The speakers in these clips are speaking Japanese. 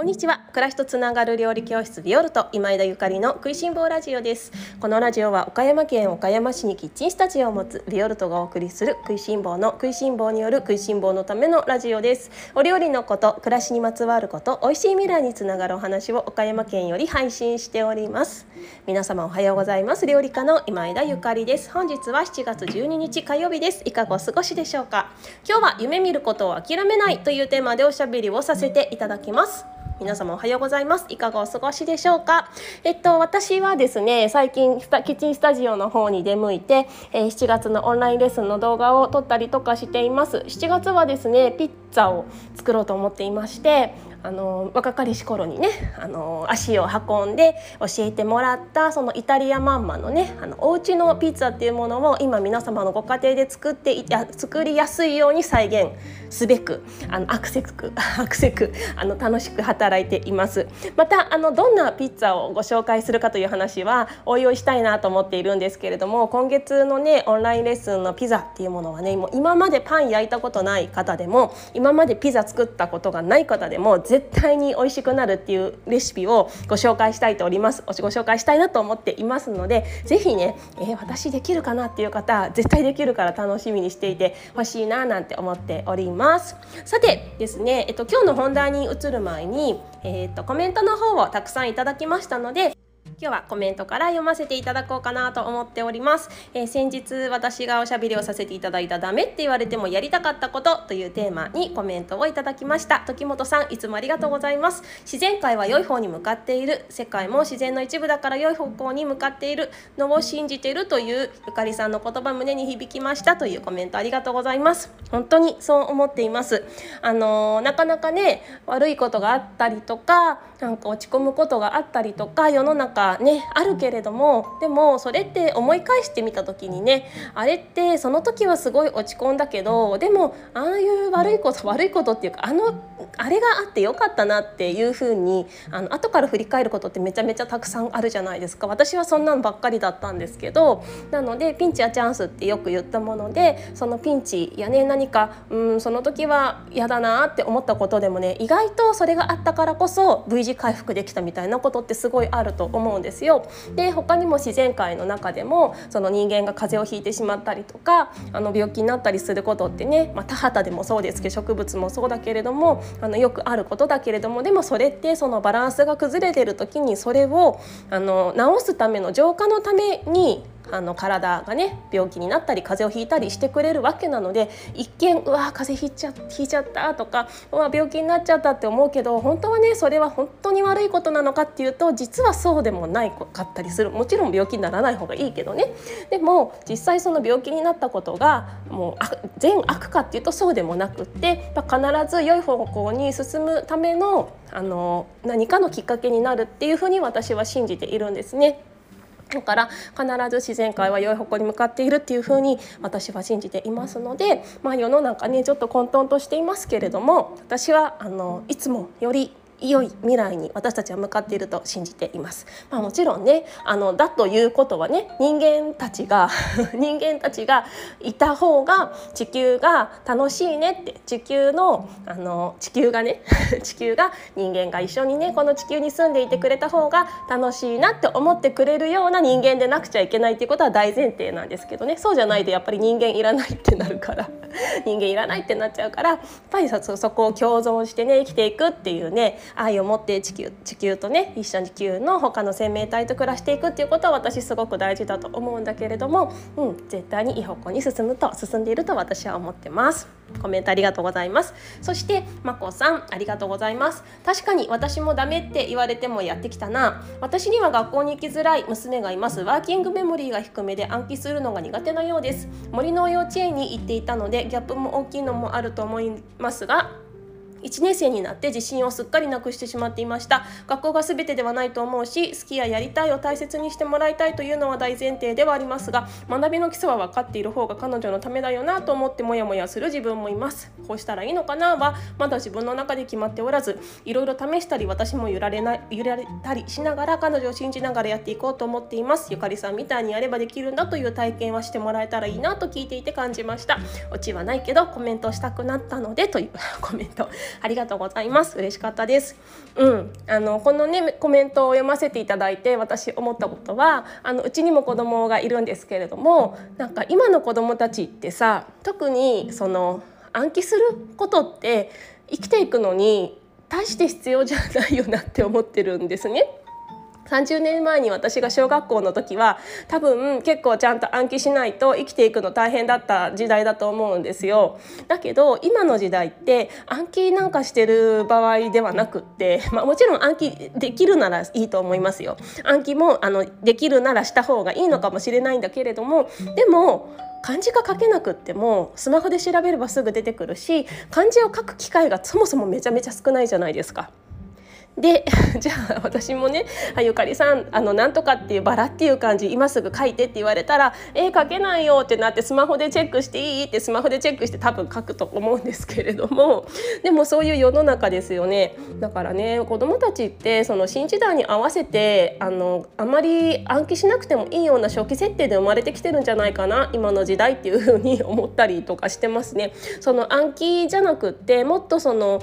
こんにちは。暮らしとつながる料理教室ビオルト今枝ゆかりの食いしん坊ラジオです。このラジオは岡山県岡山市にキッチンスタジオを持つビオルトがお送りする食いしん坊の食いしん坊による食いしん坊のためのラジオです。お料理のこと暮らしにまつわること美味しい未来につながるお話を岡山県より配信しております。皆様おはようございます。料理家の今枝ゆかりです。本日は7月12日火曜日です。いかがお過ごしでしょうか。今日は夢見ることを諦めないというテーマでおしゃべりをさせていただきます。皆様おはようございます。いかがお過ごしでしょうか？えっと私はですね最近キッチンスタジオの方に出向いて、えー、7月のオンラインレッスンの動画を撮ったりとかしています。7月はですねピッツァを作ろうと思っていましてあの若かりし頃にねあの足を運んで教えてもらったそのイタリアマンマのねあのお家のピッツァっていうものを今皆様のご家庭で作っていや作りやすいように再現すべくあのアクセクアクセクあの楽しく働いています。またあのどんなピッツァをご紹介するかという話はおいおいしたいなと思っているんですけれども今月のねオンラインレッスンのピザっていうものはねもう今までパン焼いたことない方でも今までピザ作ったことがない方でも絶対に美味しくなるっていうレシピをご紹介したいとおります。ご紹介したいなと思っていますので是非ね、えー、私できるかなっていう方絶対できるから楽しみにしていてほしいななんて思っております。さてですね、えっと、今日の本題に移る前に、えー、っとコメントの方をたくさんいただきましたので今日はコメントから読ませていただこうかなと思っております、えー、先日私がおしゃべりをさせていただいたダメって言われてもやりたかったことというテーマにコメントをいただきました。時本さんいつもありがとうございます。自然界は良い方に向かっている世界も自然の一部だから良い方向に向かっているのを信じているというゆかりさんの言葉胸に響きましたというコメントありがとうございます。本当にそう思っています。あのー、なかなかね悪いことがあったりとかなんか落ち込むことがあったりとか世の中かねあるけれどもでもそれって思い返してみた時にねあれってその時はすごい落ち込んだけどでもああいう悪いこと悪いことっていうかあのあれがあってよかったなっていうふうにあの後から振り返ることってめちゃめちゃたくさんあるじゃないですか。私はそんなのばっかりだったんですけどなのでピンチやチャンスってよく言ったものでそのピンチやね何かうんその時は嫌だなって思ったことでもね意外とそれがあったからこそ V 字回復できたみたいなことってすごいあると思思うんですよ。で他にも自然界の中でもその人間が風邪をひいてしまったりとかあの病気になったりすることってね、まあ、田畑でもそうですけど植物もそうだけれどもあのよくあることだけれどもでもそれってそのバランスが崩れてる時にそれをあの治すための浄化のためにあの体がね病気になったり風邪をひいたりしてくれるわけなので一見うわ風邪ひいちゃひいちゃったとかうわ病気になっちゃったって思うけど本当はねそれは本当に悪いことなのかっていうと実はそうでもないかったりするもちろん病気にならない方がいいけどねでも実際その病気になったことがもう善悪かっていうとそうでもなくって必ず良い方向に進むためのあの何かのきっかけになるっていうふうに私は信じているんですね。だから必ず自然界は良い方向に向かっているっていうふうに私は信じていますので、まあ、世の中ねちょっと混沌としていますけれども私はあのいつもより良い未来に私たちは向かっていると信じています。まあ、もちろんねあのだということはね人間たちが 人間たちがいた方が地球が楽しいねって地球のあの地球がね 地球が人間が一緒にねこの地球に住んでいてくれた方が楽しいなって思ってくれるような人間でなくちゃいけないっていうことは大前提なんですけどねそうじゃないとやっぱり人間いらないってなるから 人間いらないってなっちゃうからやっぱりそこを共存してね生きていくっていうね愛を持って地球地球とね一緒に地球の他の生命体と暮らしていくっていうことは私すごく大事だと思うんだけれども、うん、絶対にいい方向に進むと進んでいると私は思ってます。コメントありがとうございます。そしてまこさんありがとうございます。確かに私もダメって言われてもやってきたな。私には学校に行きづらい娘がいます。ワーキングメモリーが低めで暗記するのが苦手なようです。森の幼稚園に行っていたのでギャップも大きいのもあると思いますが1年生になって自信をすっかりなくしてしまっていました。学校が全てではないと思うし好きややりたいを大切にしてもらいたいというのは大前提ではありますが学びの基礎は分かっている方が彼女のためだよなと思ってモヤモヤする自分もいます。こうしたらいいのかなはまだ自分の中で決まっておらずいろいろ試したり私も揺られない揺られたりしながら彼女を信じながらやっていこうと思っています。ゆかりさんみたいにやればできるんだという体験はしてもらえたらいいなと聞いていて感じました。オチはないけどコメントしたくなったのでというコメント。ありがとうございます。嬉しかったです。うん。あのこのねコメントを読ませていただいて私思ったことはあのうちにも子供がいるんですけれどもなんか今の子供たちってさ特にその暗記することって生きていくのに大して必要じゃないよなって思ってるんですね。30年前に私が小学校の時は多分結構ちゃんと暗記しないと生きていくの大変だった時代だと思うんですよ。だけど今の時代って暗記なんかしてる場合ではなくって、まあ、もちろん暗記できるならいいと思いますよ。暗記もあのできるならした方がいいのかもしれないんだけれどもでも漢字が書けなくってもスマホで調べればすぐ出てくるし漢字を書く機会がそもそもめちゃめちゃ少ないじゃないですか。で じゃあ私もね「あゆかりさんあのなんとかっていうバラっていう漢字今すぐ書いて」って言われたら「えー、書けないよ」ってなってスマホでチェックしていいってスマホでチェックして多分書くと思うんですけれども でもそういう世の中ですよねだからね子どもたちってその新時代に合わせてあのあまり暗記しなくてもいいような初期設定で生まれてきてるんじゃないかな今の時代っていうふうに 思ったりとかしてますね。その暗記じゃなくってもっとその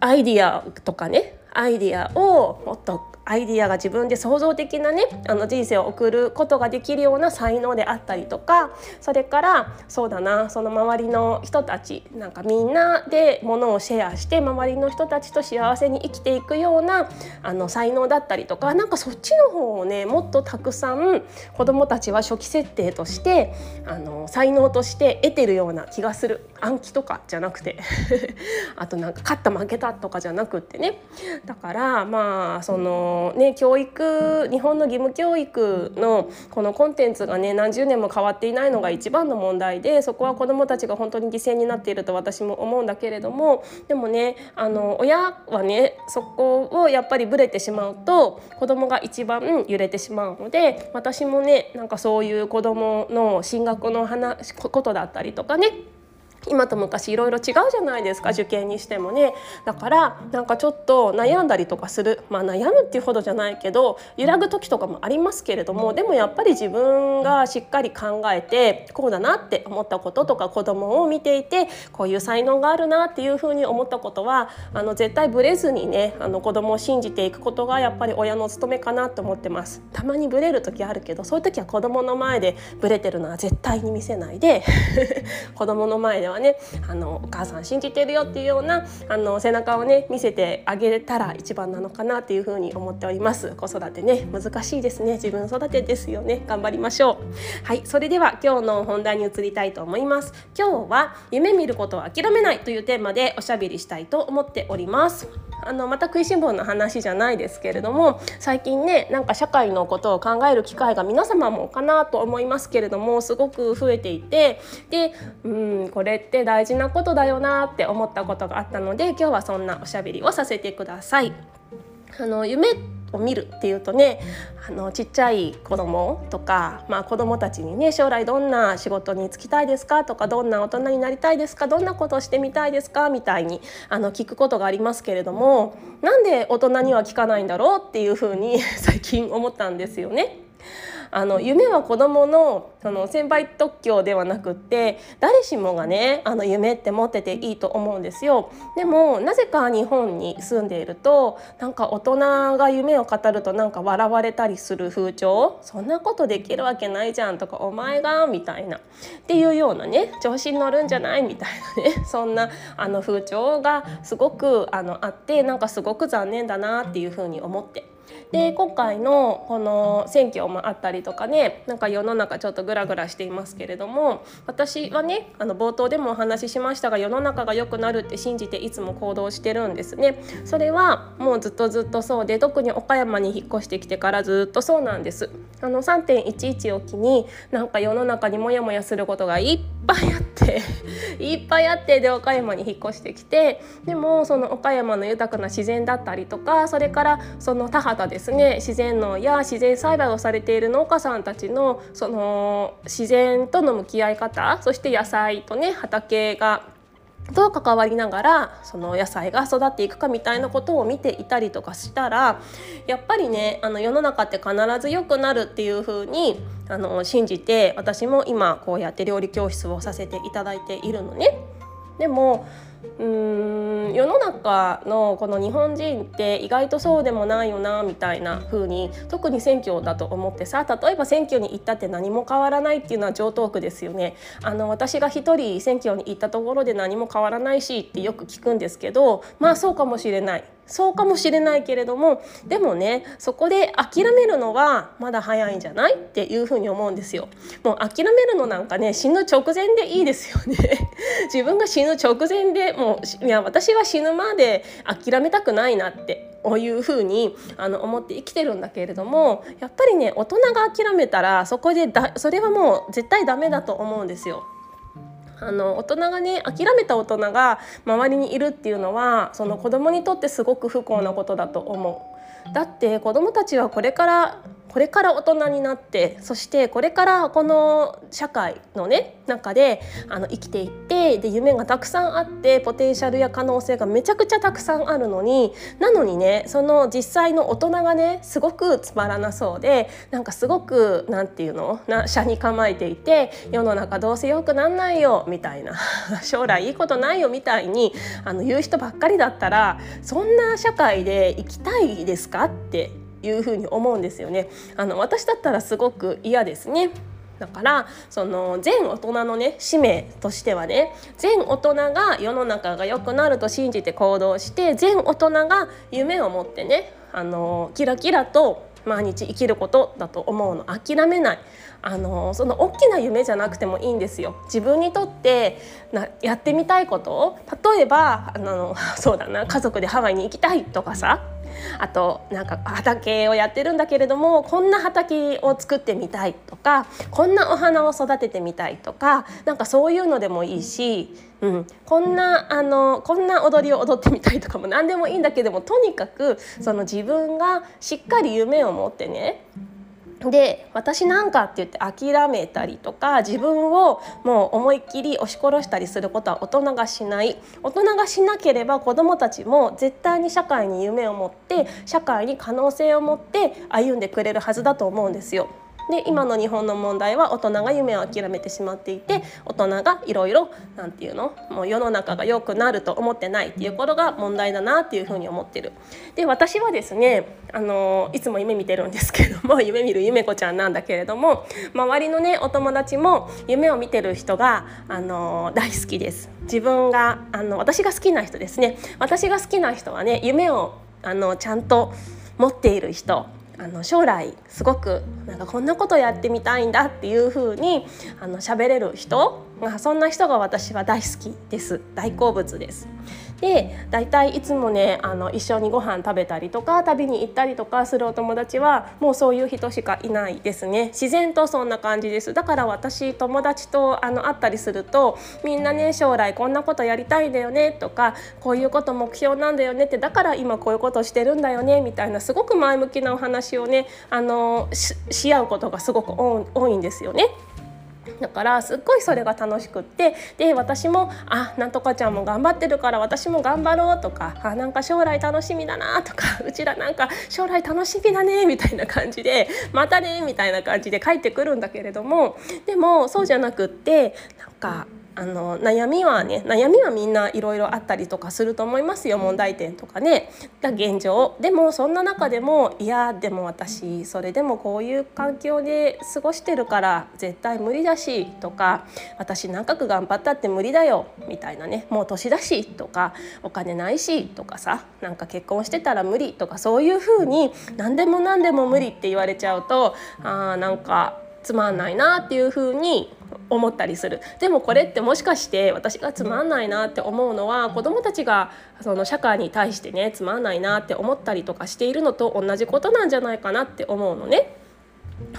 アイディアとかねアイディアをもっとアイディアが自分で創造的なねあの人生を送ることができるような才能であったりとかそれからそうだなその周りの人たちなんかみんなでものをシェアして周りの人たちと幸せに生きていくようなあの才能だったりとかなんかそっちの方をねもっとたくさん子どもたちは初期設定としてあの才能として得てるような気がする。暗記とかじゃなくて。あとなんか勝った負けたとかじゃなくってね。だからまあそのね教育日本の義務教育のこのコンテンツがね何十年も変わっていないのが一番の問題でそこは子どもたちが本当に犠牲になっていると私も思うんだけれどもでもねあの親はねそこをやっぱりブレてしまうと子どもが一番揺れてしまうので私もねなんかそういう子どもの進学の話ことだったりとかね今と昔いろいろ違うじゃないですか受験にしてもね。だからなんかちょっと悩んだりとかする。まあ悩むっていうほどじゃないけど揺らぐ時とかもありますけれどもでもやっぱり自分がしっかり考えてこうだなって思ったこととか子供を見ていてこういう才能があるなっていうふうに思ったことはあの絶対ブレずにねあの子供を信じていくことがやっぱり親の務めかなと思ってます。たまにブレる時あるけどそういう時は子供の前でブレてるのは絶対に見せないで 子供の前ではねあのお母さん信じてるよっていうようなあの背中をね見せてあげたら一番なのかなっていうふうに思っております。子育てね難しいですね。自分育てですよね。頑張りましょう。はいそれでは今日の本題に移りたいと思います。今日は夢見ることを諦めないというテーマでおしゃべりしたいと思っております。あのまた食いしん坊の話じゃないですけれども最近ねなんか社会のことを考える機会が皆様もかなと思いますけれどもすごく増えていてでうんこれって大事なことだよなって思ったことがあったので今日はそんなおしゃべりをさせてください。あの夢を見るっていうとねあのちっちゃい子供とか、まあ、子供たちにね将来どんな仕事に就きたいですかとかどんな大人になりたいですかどんなことをしてみたいですかみたいにあの聞くことがありますけれどもなんで大人には聞かないんだろうっていうふうに最近思ったんですよね。あの夢は子どものその先輩特許ではなくって誰しもがねあの夢って持ってていいと思うんですよ。でもなぜか日本に住んでいるとなんか大人が夢を語るとなんか笑われたりする風潮？そんなことできるわけないじゃんとかお前が？みたいな。っていうようなね調子に乗るんじゃない？みたいなね。そんなあの風潮がすごくあのあってなんかすごく残念だなっていうふうに思って。で今回のこの選挙もあったりとかねなんか世の中ちょっとグラグラしていますけれども私はねあの冒頭でもお話ししましたが世の中が良くなるって信じていつも行動してるんですね。それはもうずっとずっとそうで特に岡山に引っ越してきてからずっとそうなんです。あの3.11を機になんか世の中にモヤモヤすることがいっぱいあっていっぱいあって で岡山に引っ越してきてでもその岡山の豊かな自然だったりとかそれからその田畑ですね自然農や自然栽培をされている農家さんたちのその自然との向き合い方そして野菜とね畑がと関わりながらその野菜が育っていくかみたいなことを見ていたりとかしたらやっぱりねあの世の中って必ず良くなるっていう風にあに信じて私も今こうやって料理教室をさせていただいているのね。でもうーん世の中のこの日本人って意外とそうでもないよなみたいな風に特に選挙だと思ってさ例えば選挙に行ったって何も変わらないっていうのは常套句ですよね。あの私が一人選挙に行ったところで何も変わらないしってよく聞くんですけどまあそうかもしれない。そうかもしれないけれどもでもねそこで諦めるのはまだ早いんじゃないっていうふうに思うんですよ。もう諦めるのなんかね死ぬ直前でいいですよね。自分が死ぬ直前でもういや私は死ぬまで諦めたくないなっていうふうにあの思って生きてるんだけれどもやっぱりね大人が諦めたらそこでだそれはもう絶対ダメだと思うんですよ。あの大人がね諦めた大人が周りにいるっていうのはその子供にとってすごく不幸なことだと思う。だって子供たちはこれからこれから大人になってそしてこれからこの社会のね中であの生きていってで夢がたくさんあってポテンシャルや可能性がめちゃくちゃたくさんあるのになのにねその実際の大人がねすごくつまらなそうでなんかすごくなんていうのな車に構えていて世の中どうせ良くなんないよみたいな 将来いいことないよみたいにあの言う人ばっかりだったらそんな社会で生きたいですかっていうふうに思うんですよね。あの私だったらすごく嫌ですね。だからその全大人のね使命としてはね全大人が世の中が良くなると信じて行動して全大人が夢を持ってねあのキラキラと毎日生きることだと思うの諦めないあのその大きな夢じゃなくてもいいんですよ自分にとってなやってみたいことを例えばあのそうだな家族でハワイに行きたいとかさあとなんか畑をやってるんだけれどもこんな畑を作ってみたいとかこんなお花を育ててみたいとかなんかそういうのでもいいし、うん、こんなあのこんな踊りを踊ってみたいとかも何でもいいんだけどもとにかくその自分がしっかり夢を持ってねで私なんかって言って諦めたりとか自分をもう思いっきり押し殺したりすることは大人がしない大人がしなければ子どもたちも絶対に社会に夢を持って社会に可能性を持って歩んでくれるはずだと思うんですよ。で今の日本の問題は大人が夢を諦めてしまっていて大人がいろいろなんていうのもう世の中が良くなると思ってないっていうことが問題だなっていうふうに思ってる。で私はですねあのいつも夢見てるんですけども 夢見る夢子ちゃんなんだけれども周りのねお友達も夢を見てる人があの大好きです。自分があの私が好きな人ですね私が好きな人はね夢をあのちゃんと持っている人あの将来すごくなんかこんなことやってみたいんだっていうふうにあの喋れる人、まあ、そんな人が私は大好きです大好物です。で大体いつもねあの一緒にご飯食べたりとか旅に行ったりとかするお友達はもうそういう人しかいないですね自然とそんな感じですだから私友達とあの会ったりするとみんなね将来こんなことやりたいんだよねとかこういうこと目標なんだよねってだから今こういうことしてるんだよねみたいなすごく前向きなお話をねあのし合うことがすごく多いんですよね。だからすっごいそれが楽しくってで私も「あなんとかちゃんも頑張ってるから私も頑張ろう」とか「あなんか将来楽しみだな」とか「うちらなんか将来楽しみだね」みたいな感じで「またね」みたいな感じで帰ってくるんだけれどもでもそうじゃなくってなんかあの悩みはね悩みはみんないろいろあったりとかすると思いますよ問題点とかね。が現状でもそんな中でもいやでも私それでもこういう環境で過ごしてるから絶対無理だしとか私長く頑張ったって無理だよみたいなね。もう年だしとかお金ないしとかさなんか結婚してたら無理とかそういうふうに何でも何でも無理って言われちゃうとあなんかつまんないなっていうふうに思ったりするでもこれってもしかして私がつまんないなって思うのは子どもたちがその社会に対してねつまんないなって思ったりとかしているのと同じことなんじゃないかなって思うのね。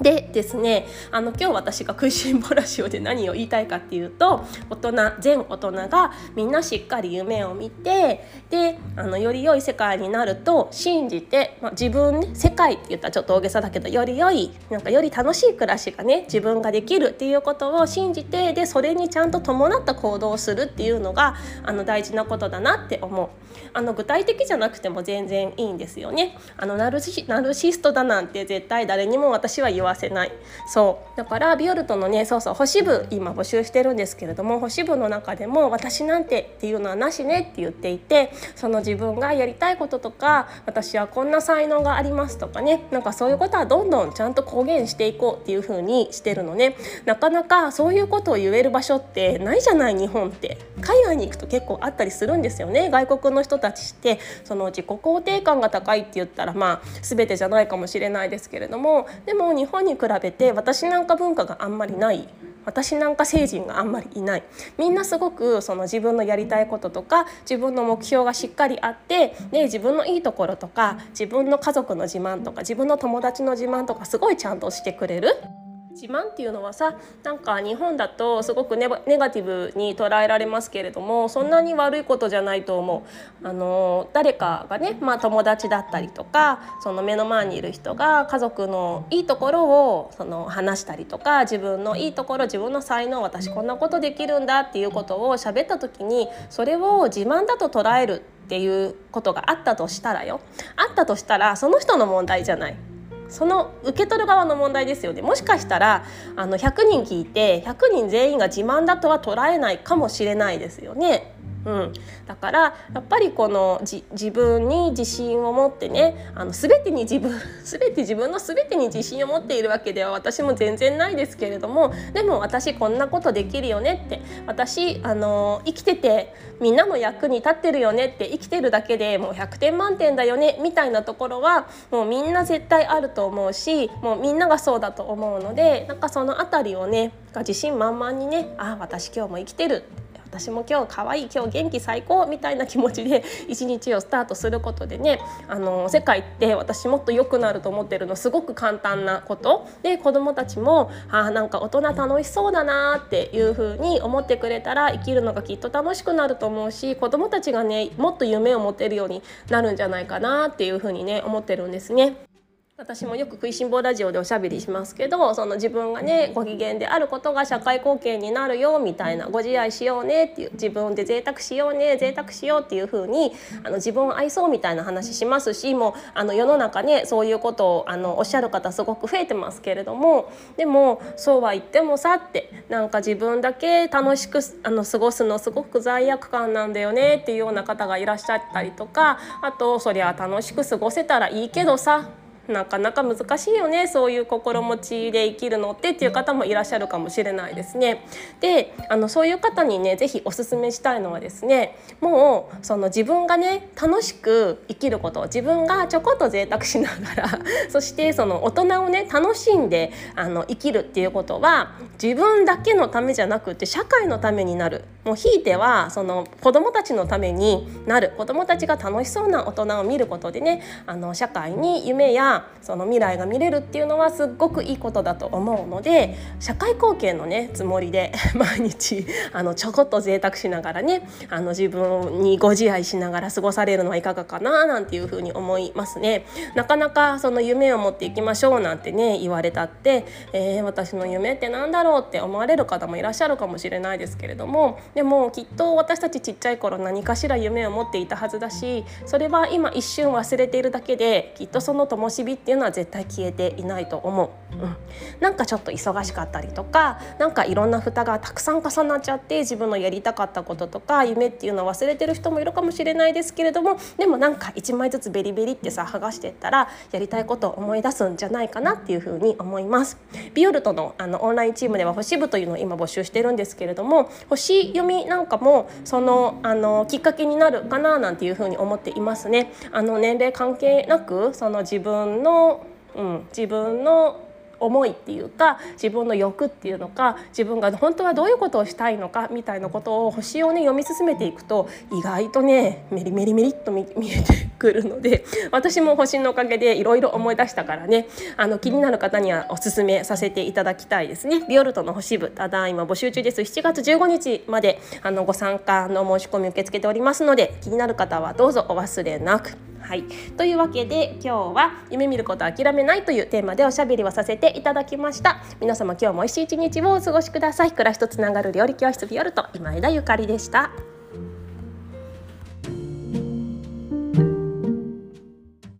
でですねあの今日私が「食いしん坊ラジオ」で何を言いたいかっていうと大人全大人がみんなしっかり夢を見てであのより良い世界になると信じて、まあ、自分、ね、世界って言ったらちょっと大げさだけどより良いなんかより楽しい暮らしがね自分ができるっていうことを信じてでそれにちゃんと伴った行動をするっていうのがあの大事なことだなって思う。あの具体的じゃなくても全然いいんですよね。あのナルシナルシストだなんて絶対誰にも私は言わせない。そう。だからビオルトのねそうそう星部今募集してるんですけれども星部の中でも私なんてっていうのはなしねって言っていてその自分がやりたいこととか私はこんな才能がありますとかねなんかそういうことはどんどんちゃんと公言していこうっていう風にしてるのね。なかなかそういうことを言える場所ってないじゃない日本って。海外に行くと結構あったりするんですよね。外国の人たちってその自己肯定感が高いって言ったらまあ全てじゃないかもしれないですけれどもでも日本に比べて私なんか文化があんまりない私なんか成人があんまりいないみんなすごくその自分のやりたいこととか自分の目標がしっかりあってで自分のいいところとか自分の家族の自慢とか自分の友達の自慢とかすごいちゃんとしてくれる。自慢っていうのはさなんか日本だとすごくネガティブに捉えられますけれどもそんなに悪いことじゃないと思う。あの誰かがね、まあ、友達だったりとかその目の前にいる人が家族のいいところをその話したりとか自分のいいところ自分の才能私こんなことできるんだっていうことを喋った時にそれを自慢だと捉えるっていうことがあったとしたらよあったとしたらその人の問題じゃない。その受け取る側の問題ですよねもしかしたらあの100人聞いて100人全員が自慢だとは捉えないかもしれないですよね。うん、だからやっぱりこのじ自分に自信を持ってねあの全てに自分 全て自分の全てに自信を持っているわけでは私も全然ないですけれどもでも私こんなことできるよねって私あの生きててみんなの役に立ってるよねって生きてるだけでもう100点満点だよねみたいなところはもうみんな絶対あると思うしもうみんながそうだと思うのでなんかその辺りをね自信満々にねあ私今日も生きてる。私も今日可愛い今日元気最高みたいな気持ちで 一日をスタートすることでねあの世界って私もっと良くなると思ってるのすごく簡単なことで子どもたちもあなんか大人楽しそうだなっていう風に思ってくれたら生きるのがきっと楽しくなると思うし子どもたちがねもっと夢を持てるようになるんじゃないかなっていう風にね思ってるんですね。私もよく食いしん坊ラジオでおしゃべりしますけどその自分がねご機嫌であることが社会貢献になるよみたいなご自愛しようねっていう自分で贅沢しようね贅沢しようっていう風にあに自分を愛そうみたいな話しますしもうあの世の中ねそういうことをあのおっしゃる方すごく増えてますけれどもでもそうは言ってもさってなんか自分だけ楽しくあの過ごすのすごく罪悪感なんだよねっていうような方がいらっしゃったりとかあとそりゃ楽しく過ごせたらいいけどさなかなか難しいよねそういう心持ちで生きるのってっていう方もいらっしゃるかもしれないですね。であのそういう方にね是非おすすめしたいのはですねもうその自分がね楽しく生きること自分がちょこっと贅沢しながら そしてその大人をね楽しんであの生きるっていうことは自分だけのためじゃなくて社会のためになるもうひいてはその子どもたちのためになる子どもたちが楽しそうな大人を見ることでねあの社会に夢やその未来が見れるっていうのはすっごくいいことだと思うので社会貢献のねつもりで 毎日あのちょこっと贅沢しながらねあの自分にご自愛しながら過ごされるのはいかがかななんていうふうに思いますね。なかなかその夢を持っていきましょうなんてね言われたって、えー、私の夢って何だろうって思われる方もいらっしゃるかもしれないですけれどもでもきっと私たちちっちゃい頃何かしら夢を持っていたはずだしそれは今一瞬忘れているだけできっとその灯火っていうのは絶対消えていないと思う、うん、なんかちょっと忙しかったりとかなんかいろんな蓋がたくさん重なっちゃって自分のやりたかったこととか夢っていうのを忘れてる人もいるかもしれないですけれどもでもなんか1枚ずつベリベリってさ剥がしてったらやりたいことを思い出すんじゃないかなっていうふうに思います。ビオルトのあのオンラインチームでは星部というのを今募集してるんですけれども星読みなんかもそのあのきっかけになるかななんていうふうに思っていますね。あの年齢関係なくその自分のうん、自分の思いっていうか自分の欲っていうのか自分が本当はどういうことをしたいのかみたいなことを星をね読み進めていくと意外とねメリメリメリっと見えてくるので私も星のおかげでいろいろ思い出したからねあの気になる方にはおすすめさせていただきたいですね。ビオルトの星部ただいま募集中です7月15日まであのご参加の申し込み受け付けておりますので気になる方はどうぞお忘れなく。はい、というわけで今日は夢見ることを諦めないというテーマでおしゃべりをさせていただきました。皆様今日も美味しい一日をお過ごしください。暮らしとつながる料理教室ビオルト今枝ゆかりでした。